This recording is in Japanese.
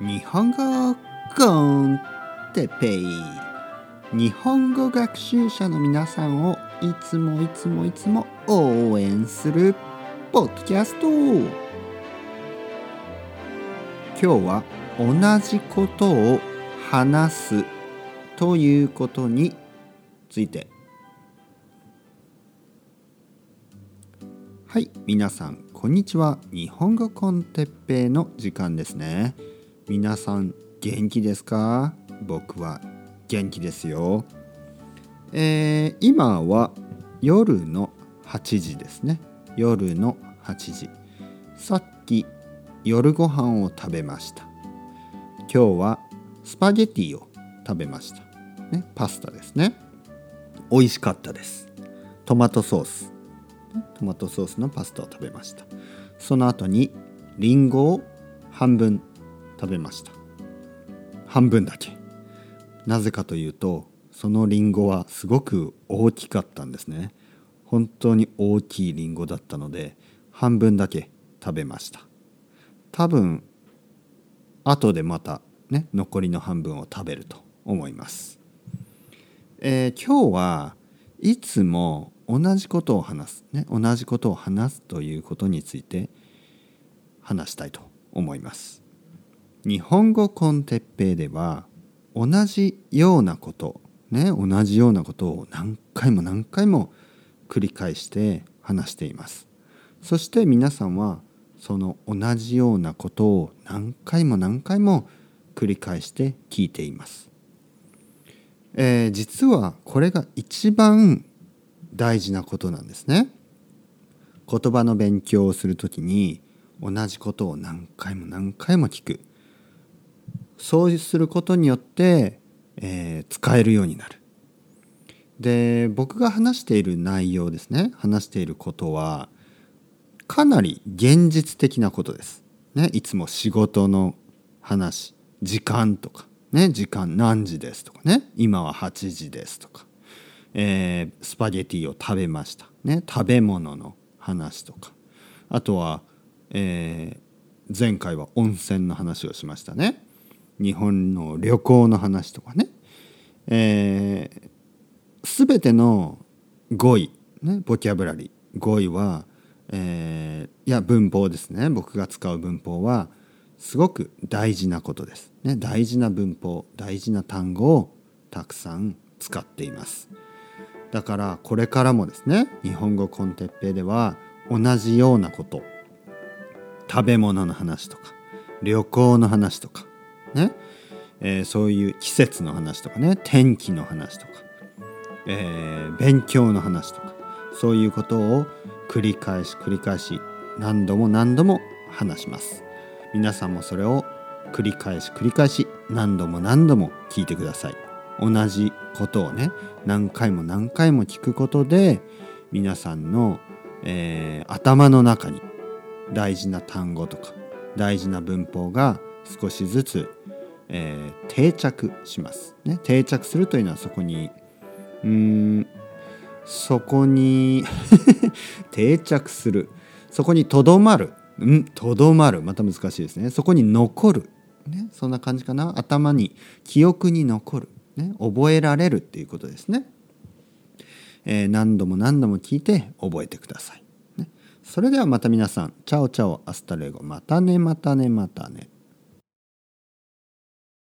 日本語コンテペイ。日本語学習者の皆さんをいつもいつもいつも応援するポッドキャスト。今日は同じことを話すということについて。はい皆さんこんにちは。日本語コンテッペイの時間ですね。皆さん元気ですか？僕は元気ですよ、えー、今は夜の8時ですね。夜の8時。さっき夜ご飯を食べました。今日はスパゲティを食べました、ね、パスタですね。美味しかったです。トマトソース。トマトソースのパスタを食べました。その後にリンゴを半分食べました。半分だけ。なぜかというとそのリンゴはすごく大きかったんですね。本当に大きいリンゴだったので半分だけ食べました。多分後でまたね残りの半分を食べると思います、えー、今日はいつも同じことを話す、ね、同じことを話すということについて話したいと思います。日本語コンテッペイでは同じようなことね同じようなことを何回も何回も繰り返して話しています。そして皆さんはその同じようなことを何回も何回も繰り返して聞いています、えー、実はこれが一番大事なことなんですね。言葉の勉強をするときに同じことを何回も何回も聞く。そうすることによって、えー、使えるようになる。で僕が話している内容ですね話していることはかなり現実的なことです。ね、いつも仕事の話時間とか、ね、時間何時ですとかね今は8時ですとか、えー、スパゲティを食べました、ね、食べ物の話とかあとは、えー、前回は温泉の話をしましたね。日本の旅行の話とかね、えー、全ての語彙、ね、ボキャブラリー語彙は、えー、いや文法ですね。僕が使う文法はすごく大事なことです、ね、大事な文法大事な単語をたくさん使っています。だからこれからもですね日本語コンテッペイでは同じようなこと食べ物の話とか旅行の話とかね、えー、そういう季節の話とかね。天気の話とか、えー、勉強の話とか。そういうことを繰り返し繰り返し何度も何度も話します。皆さんもそれを繰り返し繰り返し何度も何度も聞いてください。同じことをね何回も何回も聞くことで皆さんの、えー、頭の中に大事な単語とか大事な文法が少しずつえー、定着します、ね、定着するというのはそこにうーんそこに 定着する。そこにとどまる。うんとどまる。また難しいですね。そこに残る、ね、そんな感じかな。頭に記憶に残る、ね、覚えられるっていうことですね、えー、何度も何度も聞いて覚えてください、ね、それではまた皆さん。 Chao chao hasta luego。またねまたねまたね。